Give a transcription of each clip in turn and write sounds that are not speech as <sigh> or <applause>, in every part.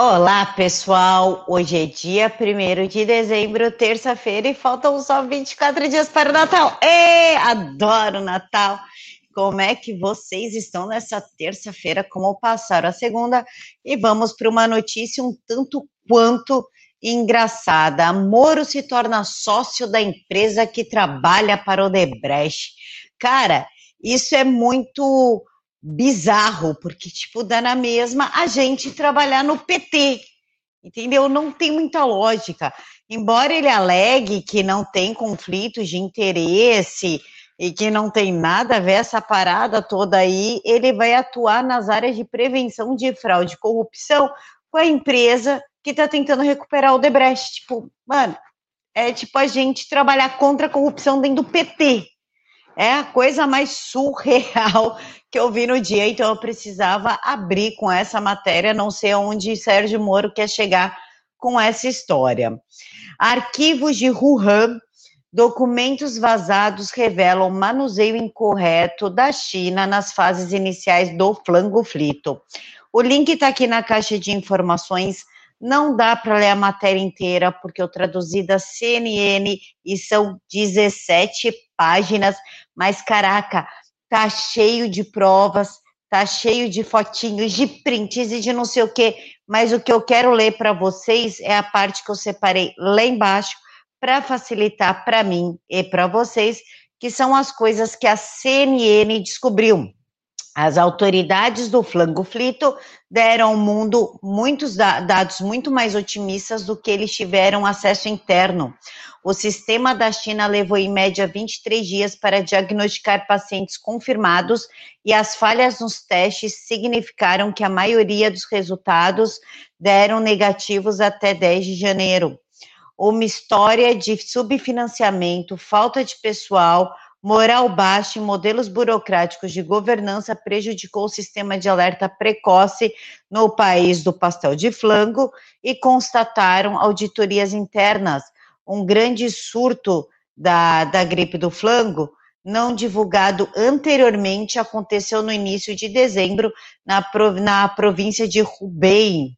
Olá, pessoal! Hoje é dia 1 de dezembro, terça-feira, e faltam só 24 dias para o Natal. Ê, adoro Natal! Como é que vocês estão nessa terça-feira? Como passaram a segunda? E vamos para uma notícia um tanto quanto engraçada. Moro se torna sócio da empresa que trabalha para o Debrecht. Cara, isso é muito bizarro, porque, tipo, dá na mesma a gente trabalhar no PT, entendeu? Não tem muita lógica. Embora ele alegue que não tem conflitos de interesse e que não tem nada a ver essa parada toda aí, ele vai atuar nas áreas de prevenção de fraude e corrupção com a empresa que está tentando recuperar o Debrecht. Tipo, mano, é tipo a gente trabalhar contra a corrupção dentro do PT. É a coisa mais surreal que eu vi no dia, então eu precisava abrir com essa matéria, não sei onde Sérgio Moro quer chegar com essa história. Arquivos de Wuhan, documentos vazados revelam manuseio incorreto da China nas fases iniciais do flango flito. O link está aqui na caixa de informações. Não dá para ler a matéria inteira, porque eu traduzi da CNN e são 17 páginas, mas caraca, tá cheio de provas, tá cheio de fotinhos, de prints e de não sei o quê, mas o que eu quero ler para vocês é a parte que eu separei lá embaixo para facilitar para mim e para vocês, que são as coisas que a CNN descobriu. As autoridades do flango flito deram ao mundo muitos dados muito mais otimistas do que eles tiveram acesso interno. O sistema da China levou em média 23 dias para diagnosticar pacientes confirmados e as falhas nos testes significaram que a maioria dos resultados deram negativos até 10 de janeiro. Uma história de subfinanciamento, falta de pessoal, moral baixa e modelos burocráticos de governança prejudicou o sistema de alerta precoce no país do pastel de flango e constataram auditorias internas. Um grande surto da, da gripe do flango não divulgado anteriormente aconteceu no início de dezembro na, na província de Hubei,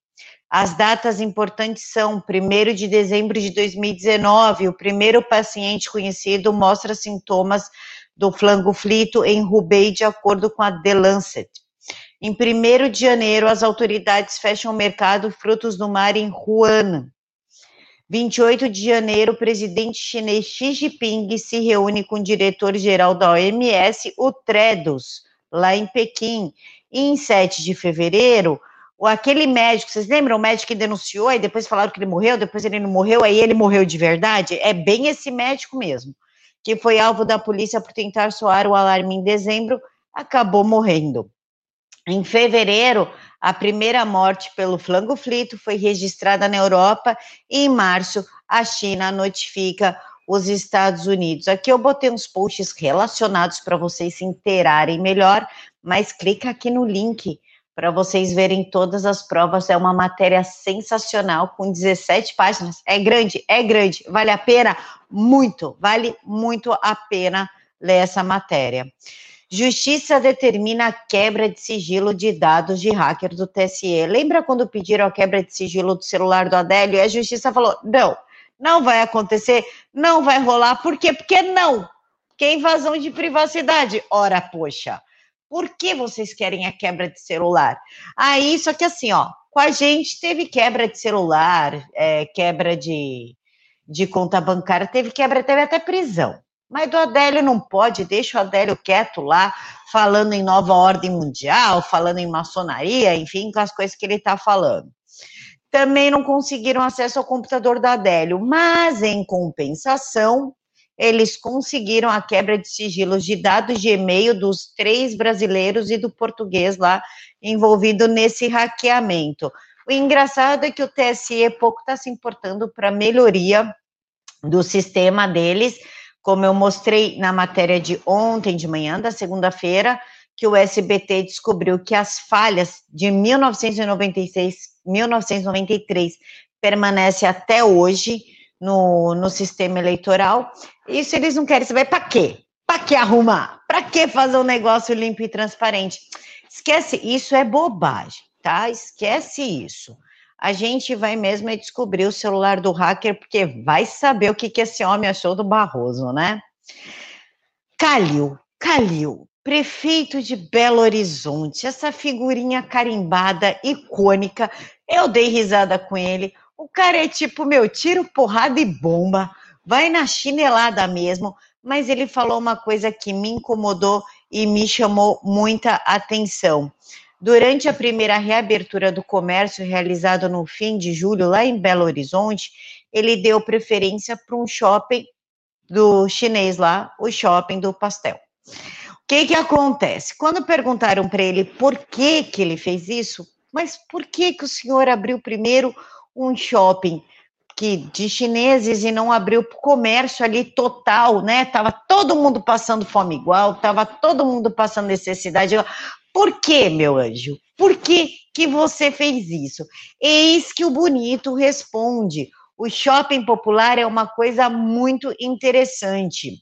as datas importantes são 1 de dezembro de 2019, o primeiro paciente conhecido mostra sintomas do flango flito em Hubei, de acordo com a The Lancet. Em 1 de janeiro, as autoridades fecham o mercado frutos do mar em Wuhan. 28 de janeiro, o presidente chinês Xi Jinping se reúne com o diretor-geral da OMS, o Tredos, lá em Pequim. E em 7 de fevereiro, aquele médico, vocês lembram o médico que denunciou, aí depois falaram que ele morreu, depois ele não morreu, aí ele morreu de verdade? É bem esse médico mesmo, que foi alvo da polícia por tentar soar o alarme em dezembro, acabou morrendo. Em fevereiro, a primeira morte pelo flango flito foi registrada na Europa e em março a China notifica os Estados Unidos. Aqui eu botei uns posts relacionados para vocês se interarem melhor, mas clica aqui no link para vocês verem todas as provas. É uma matéria sensacional, com 17 páginas. É grande, é grande. Vale a pena? Muito, vale muito a pena ler essa matéria. Justiça determina a quebra de sigilo de dados de hacker do TSE. Lembra quando pediram a quebra de sigilo do celular do Adélio? E a justiça falou: não, não vai acontecer, não vai rolar. Por quê? Porque não. Que é invasão de privacidade. Ora, poxa. Por que vocês querem a quebra de celular? Aí, só que assim, ó, com a gente teve quebra de celular, é, quebra de, de conta bancária, teve quebra, teve até prisão. Mas do Adélio não pode, deixa o Adélio quieto lá, falando em nova ordem mundial, falando em maçonaria, enfim, com as coisas que ele está falando. Também não conseguiram acesso ao computador da Adélio, mas em compensação, eles conseguiram a quebra de sigilos de dados de e-mail dos três brasileiros e do português lá envolvido nesse hackeamento. O engraçado é que o TSE pouco está se importando para melhoria do sistema deles, como eu mostrei na matéria de ontem de manhã, da segunda-feira, que o SBT descobriu que as falhas de 1996, 1993 permanecem até hoje no, no sistema eleitoral. Isso eles não querem saber para quê? Para que arrumar? Para que fazer um negócio limpo e transparente? Esquece, isso é bobagem, tá? Esquece isso. a gente vai mesmo descobrir o celular do hacker, porque vai saber o que, que esse homem achou do Barroso, né? Calil, Calil, prefeito de Belo Horizonte, essa figurinha carimbada, icônica, eu dei risada com ele. O cara é tipo, meu, tiro, porrada e bomba, vai na chinelada mesmo, mas ele falou uma coisa que me incomodou e me chamou muita atenção. Durante a primeira reabertura do comércio realizada no fim de julho, lá em Belo Horizonte, ele deu preferência para um shopping do chinês lá, o shopping do pastel. O que que acontece? Quando perguntaram para ele por que que ele fez isso, mas por que que o senhor abriu primeiro um shopping que de chineses e não abriu comércio ali total, né? Tava todo mundo passando fome igual, tava todo mundo passando necessidade. Por que, meu anjo? Por que que você fez isso? Eis que o bonito responde: o shopping popular é uma coisa muito interessante.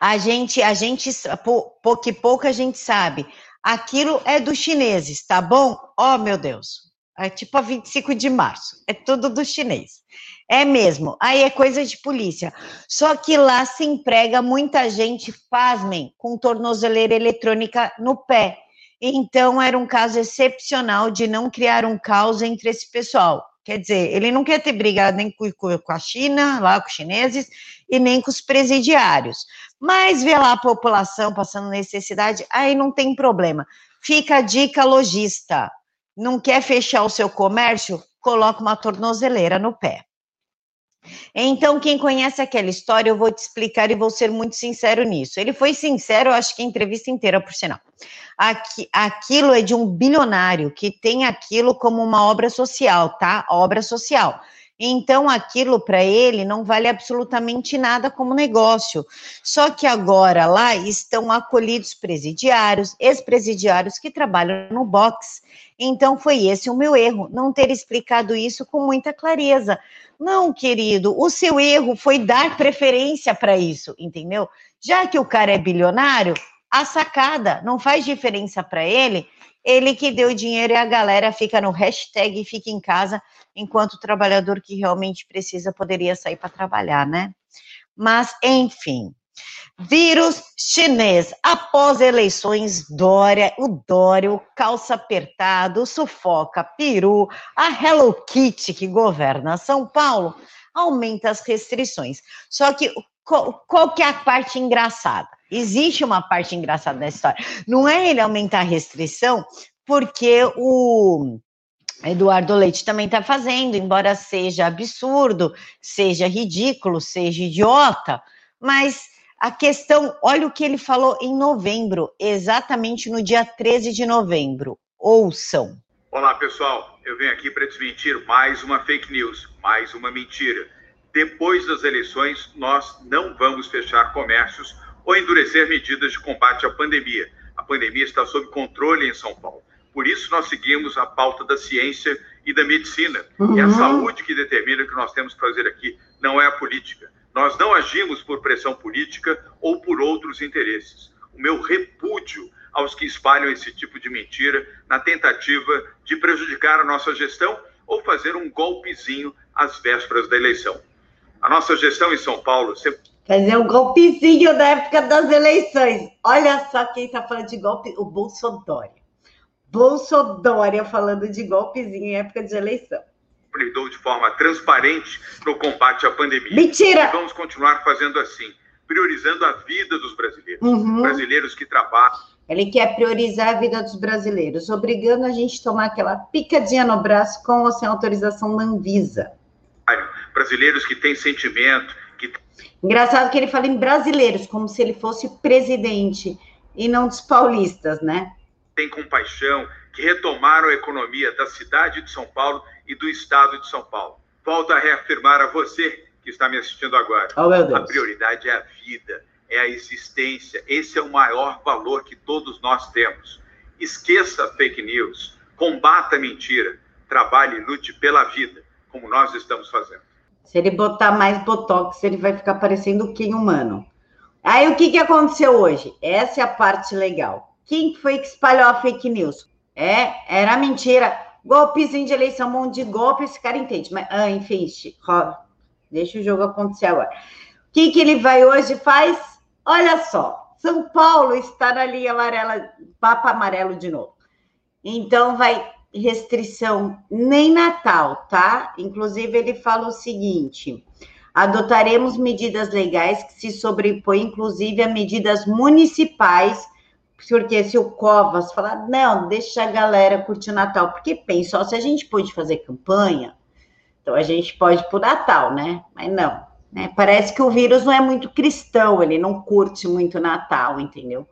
A gente, a gente, pouco e pouco a gente sabe. Aquilo é dos chineses, tá bom? Oh, meu Deus. É tipo a 25 de março. É tudo do chinês. É mesmo. Aí é coisa de polícia. Só que lá se emprega muita gente, pasmem, com tornozeleira eletrônica no pé. Então era um caso excepcional de não criar um caos entre esse pessoal. Quer dizer, ele não quer ter brigado nem com, a China, lá com os chineses, e nem com os presidiários. Mas vê lá a população passando necessidade, aí não tem problema. Fica a dica lojista. Não quer fechar o seu comércio? Coloca uma tornozeleira no pé. Então, quem conhece aquela história, eu vou te explicar e vou ser muito sincero nisso. Ele foi sincero, acho que a entrevista inteira, por sinal. Aqui, aquilo é de um bilionário que tem aquilo como uma obra social, tá? Obra social. Então, aquilo para ele não vale absolutamente nada como negócio. Só que agora lá estão acolhidos presidiários, ex-presidiários que trabalham no box. Então, foi esse o meu erro, não ter explicado isso com muita clareza. Não, querido, o seu erro foi dar preferência para isso, entendeu? Já que o cara é bilionário, a sacada não faz diferença para ele, ele que deu dinheiro e a galera fica no hashtag fica em casa, enquanto o trabalhador que realmente precisa poderia sair para trabalhar, né? Mas, enfim. Vírus chinês. Após eleições, Dória, o Dória, o calça apertado, sufoca, peru, a Hello Kitty que governa São Paulo, aumenta as restrições. Só que qual, que é a parte engraçada? Existe uma parte engraçada da história. Não é ele aumentar a restrição, porque o Eduardo Leite também está fazendo, embora seja absurdo, seja ridículo, seja idiota, mas a questão, olha o que ele falou em novembro, exatamente no dia 13 de novembro. Ouçam. Olá, pessoal. Eu venho aqui para desmentir mais uma fake news, mais uma mentira. Depois das eleições, nós não vamos fechar comércios ou endurecer medidas de combate à pandemia. A pandemia está sob controle em São Paulo. Por isso, nós seguimos a pauta da ciência e da medicina. Uhum. É a saúde que determina o que nós temos que fazer aqui, não é a política. Nós não agimos por pressão política ou por outros interesses. O meu repúdio aos que espalham esse tipo de mentira na tentativa de prejudicar a nossa gestão ou fazer um golpezinho às vésperas da eleição. A nossa gestão em São Paulo sempre. Fazer um golpezinho na época das eleições. Olha só quem está falando de golpe, o Bolsonaro. Bolsonaro falando de golpezinho em época de eleição lidou de forma transparente no combate à pandemia. Mentira! E vamos continuar fazendo assim, priorizando a vida dos brasileiros. Uhum. Brasileiros que trabalham. Ele quer priorizar a vida dos brasileiros, obrigando a gente a tomar aquela picadinha no braço com ou sem autorização da Anvisa. Brasileiros que têm sentimento. Que... Engraçado que ele fala em brasileiros, como se ele fosse presidente e não dos paulistas, né? Tem compaixão, que retomaram a economia da cidade de São Paulo e do estado de São Paulo. Volto a reafirmar a você que está me assistindo agora. Oh, a prioridade é a vida, é a existência. Esse é o maior valor que todos nós temos. Esqueça fake news, combata a mentira, trabalhe e lute pela vida, como nós estamos fazendo. Se ele botar mais botox, ele vai ficar parecendo Kim humano. Aí o que, que aconteceu hoje? Essa é a parte legal. Quem foi que espalhou a fake news? É, era mentira. golpezinho de eleição, um monte de golpe, esse cara entende. Mas, ah, enfim, deixa o jogo acontecer agora. O que, que ele vai hoje faz? Olha só, São Paulo está na linha amarela, papa amarelo de novo. Então vai restrição nem Natal, tá? Inclusive ele fala o seguinte: adotaremos medidas legais que se sobrepõem, inclusive, a medidas municipais, porque se o Covas falar, não, deixa a galera curtir o Natal, porque pensa, ó, se a gente pode fazer campanha, então a gente pode por Natal, né? Mas não, né? Parece que o vírus não é muito cristão, ele não curte muito Natal, entendeu?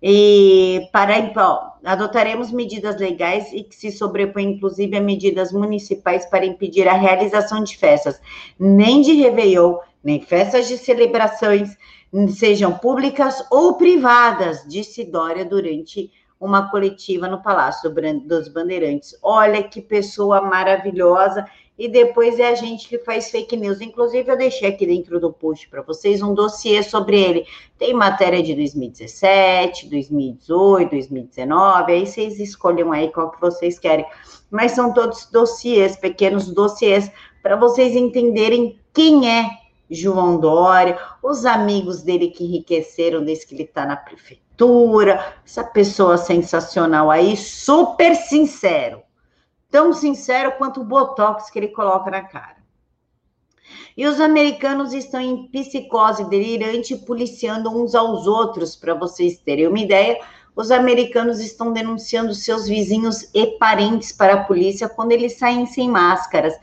E para ó, adotaremos medidas legais e que se sobrepõem, inclusive, a medidas municipais para impedir a realização de festas, nem de Réveillon, nem festas de celebrações, sejam públicas ou privadas, disse Dória durante uma coletiva no Palácio dos Bandeirantes. Olha que pessoa maravilhosa e depois é a gente que faz fake news. Inclusive, eu deixei aqui dentro do post para vocês um dossiê sobre ele. Tem matéria de 2017, 2018, 2019, aí vocês escolham aí qual que vocês querem. Mas são todos dossiês, pequenos dossiês, para vocês entenderem quem é João Dória, os amigos dele que enriqueceram desde que ele está na prefeitura, essa pessoa sensacional aí, super sincero tão sincero quanto o botox que ele coloca na cara. E os americanos estão em psicose delirante, policiando uns aos outros, para vocês terem uma ideia. Os americanos estão denunciando seus vizinhos e parentes para a polícia quando eles saem sem máscaras.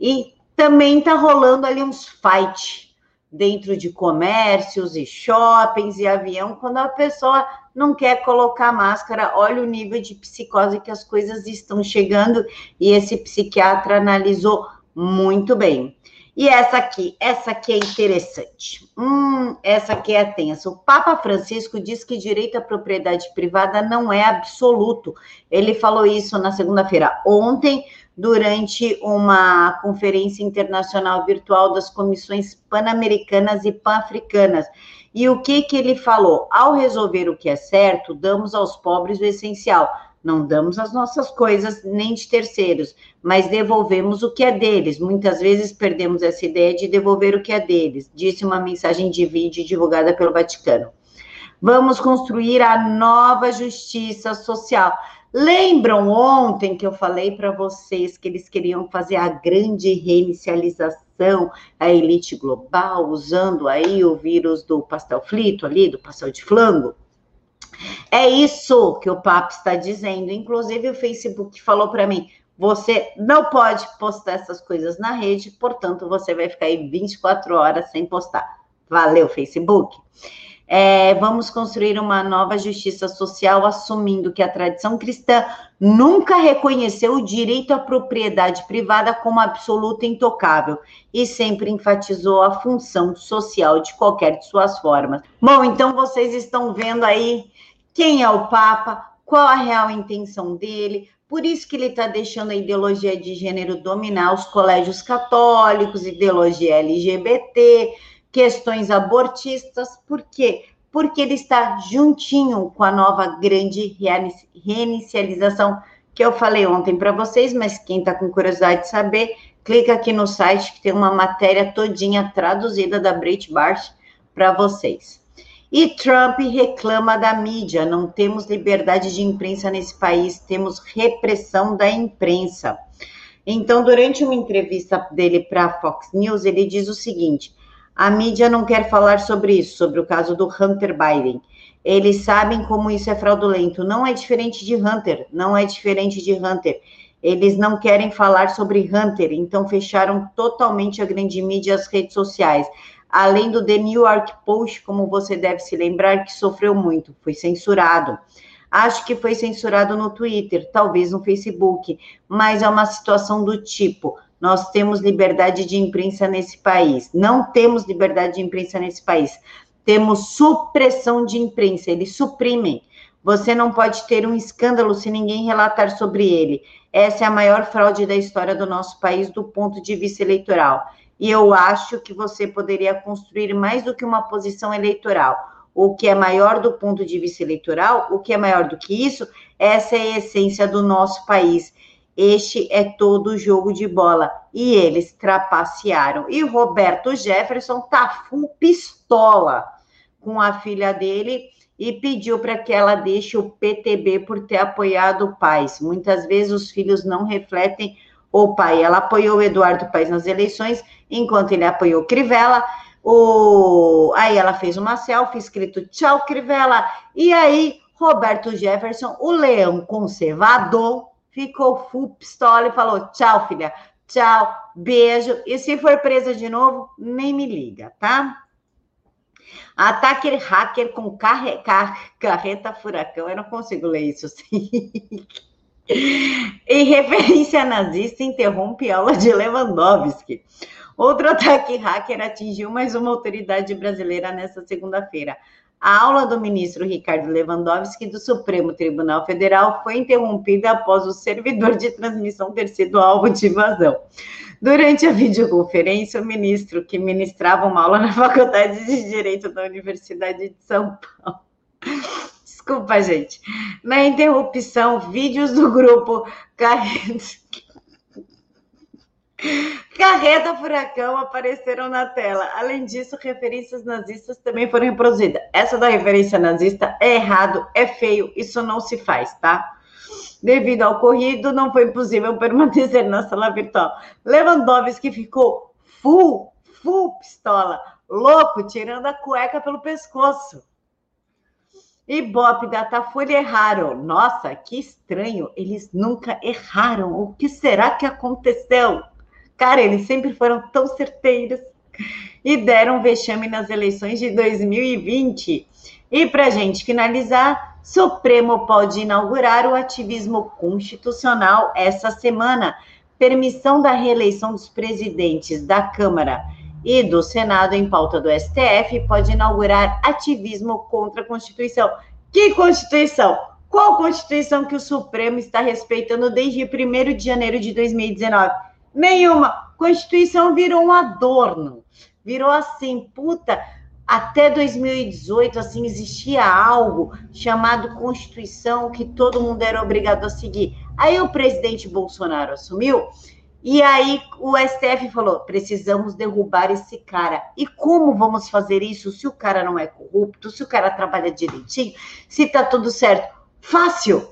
E também está rolando ali uns fight dentro de comércios e shoppings e avião, quando a pessoa não quer colocar máscara. Olha o nível de psicose que as coisas estão chegando e esse psiquiatra analisou muito bem. E essa aqui, essa aqui é interessante. Hum, essa aqui é tensa. O Papa Francisco diz que direito à propriedade privada não é absoluto. Ele falou isso na segunda-feira, ontem, durante uma conferência internacional virtual das comissões pan-americanas e pan-africanas. E o que que ele falou? Ao resolver o que é certo, damos aos pobres o essencial. Não damos as nossas coisas nem de terceiros, mas devolvemos o que é deles. Muitas vezes perdemos essa ideia de devolver o que é deles, disse uma mensagem de vídeo divulgada pelo Vaticano. Vamos construir a nova justiça social. Lembram ontem que eu falei para vocês que eles queriam fazer a grande reinicialização, a elite global, usando aí o vírus do pastel frito ali, do pastel de flango? É isso que o Papa está dizendo. Inclusive, o Facebook falou para mim: você não pode postar essas coisas na rede, portanto, você vai ficar aí 24 horas sem postar. Valeu, Facebook. É, vamos construir uma nova justiça social, assumindo que a tradição cristã nunca reconheceu o direito à propriedade privada como absoluta e intocável e sempre enfatizou a função social de qualquer de suas formas. Bom, então vocês estão vendo aí quem é o Papa, qual a real intenção dele. Por isso que ele está deixando a ideologia de gênero dominar os colégios católicos, ideologia LGBT, questões abortistas, por quê? Porque ele está juntinho com a nova grande reinicialização que eu falei ontem para vocês, mas quem está com curiosidade de saber, clica aqui no site que tem uma matéria todinha traduzida da Breitbart para vocês. E Trump reclama da mídia, não temos liberdade de imprensa nesse país, temos repressão da imprensa. Então, durante uma entrevista dele para a Fox News, ele diz o seguinte: a mídia não quer falar sobre isso, sobre o caso do Hunter Biden. Eles sabem como isso é fraudulento. Não é diferente de Hunter, não é diferente de Hunter. Eles não querem falar sobre Hunter, então fecharam totalmente a grande mídia e as redes sociais. Além do The New York Post, como você deve se lembrar, que sofreu muito, foi censurado. Acho que foi censurado no Twitter, talvez no Facebook, mas é uma situação do tipo: nós temos liberdade de imprensa nesse país. Não temos liberdade de imprensa nesse país. Temos supressão de imprensa, eles suprimem. Você não pode ter um escândalo se ninguém relatar sobre ele. Essa é a maior fraude da história do nosso país do ponto de vista eleitoral. E eu acho que você poderia construir mais do que uma posição eleitoral. O que é maior do ponto de vista eleitoral, o que é maior do que isso, essa é a essência do nosso país Este é todo o jogo de bola. E eles trapacearam. E Roberto Jefferson tá full pistola com a filha dele e pediu para que ela deixe o PTB por ter apoiado o Paes. Muitas vezes os filhos não refletem o pai. Ela apoiou Eduardo Paes nas eleições, enquanto ele apoiou Crivella. O... Aí ela fez uma selfie escrito tchau, Crivella. E aí, Roberto Jefferson, o leão conservador, ficou full pistola e falou: tchau, filha, tchau, beijo. E se for presa de novo, nem me liga, tá? Ataque hacker com carre, car, carreta furacão. Eu não consigo ler isso assim. <laughs> em referência nazista, interrompe aula de Lewandowski. Outro ataque hacker atingiu mais uma autoridade brasileira nesta segunda-feira. A aula do ministro Ricardo Lewandowski do Supremo Tribunal Federal foi interrompida após o servidor de transmissão ter sido alvo de invasão. Durante a videoconferência, o ministro, que ministrava uma aula na <laughs> Faculdade de Direito da Universidade de São Paulo, desculpa, gente, na interrupção, vídeos do grupo Carreta, Carreta Furacão apareceram na tela. Além disso, referências nazistas também foram reproduzidas. Essa da referência nazista é errado, é feio, isso não se faz, tá? Devido ao ocorrido, não foi possível <laughs> permanecer na sala virtual. Lewandowski ficou full, full pistola, louco, tirando a cueca pelo pescoço. E Bop da Datafolha erraram. Nossa, que estranho, eles nunca erraram. O que será que aconteceu? Cara, eles sempre foram tão certeiros e deram vexame nas eleições de 2020. E para gente finalizar, Supremo pode inaugurar o ativismo constitucional essa semana. Permissão da reeleição dos presidentes da Câmara e do Senado em pauta do STF pode inaugurar ativismo contra a Constituição. Que Constituição? Qual Constituição que o Supremo está respeitando desde 1 de janeiro de 2019? Nenhuma. Constituição virou um adorno. Virou assim, puta até 2018, assim, existia algo chamado Constituição que todo mundo era obrigado a seguir. Aí o presidente Bolsonaro assumiu e aí o STF falou: precisamos derrubar esse cara. E como vamos fazer isso se o cara não é corrupto, se o cara trabalha direitinho, se tá tudo certo? Fácil.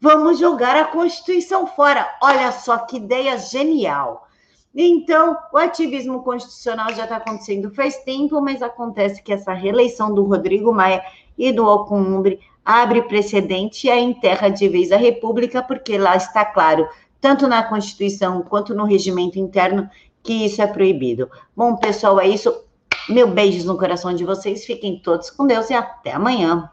Vamos jogar a Constituição fora. Olha só que ideia genial. Então, o ativismo constitucional já está acontecendo faz tempo, mas acontece que essa reeleição do Rodrigo Maia e do Alcolumbre abre precedente e a enterra de vez a República, porque lá está claro, tanto na Constituição quanto no regimento interno, que isso é proibido. Bom, pessoal, é isso. Meu beijos no coração de vocês. Fiquem todos com Deus e até amanhã.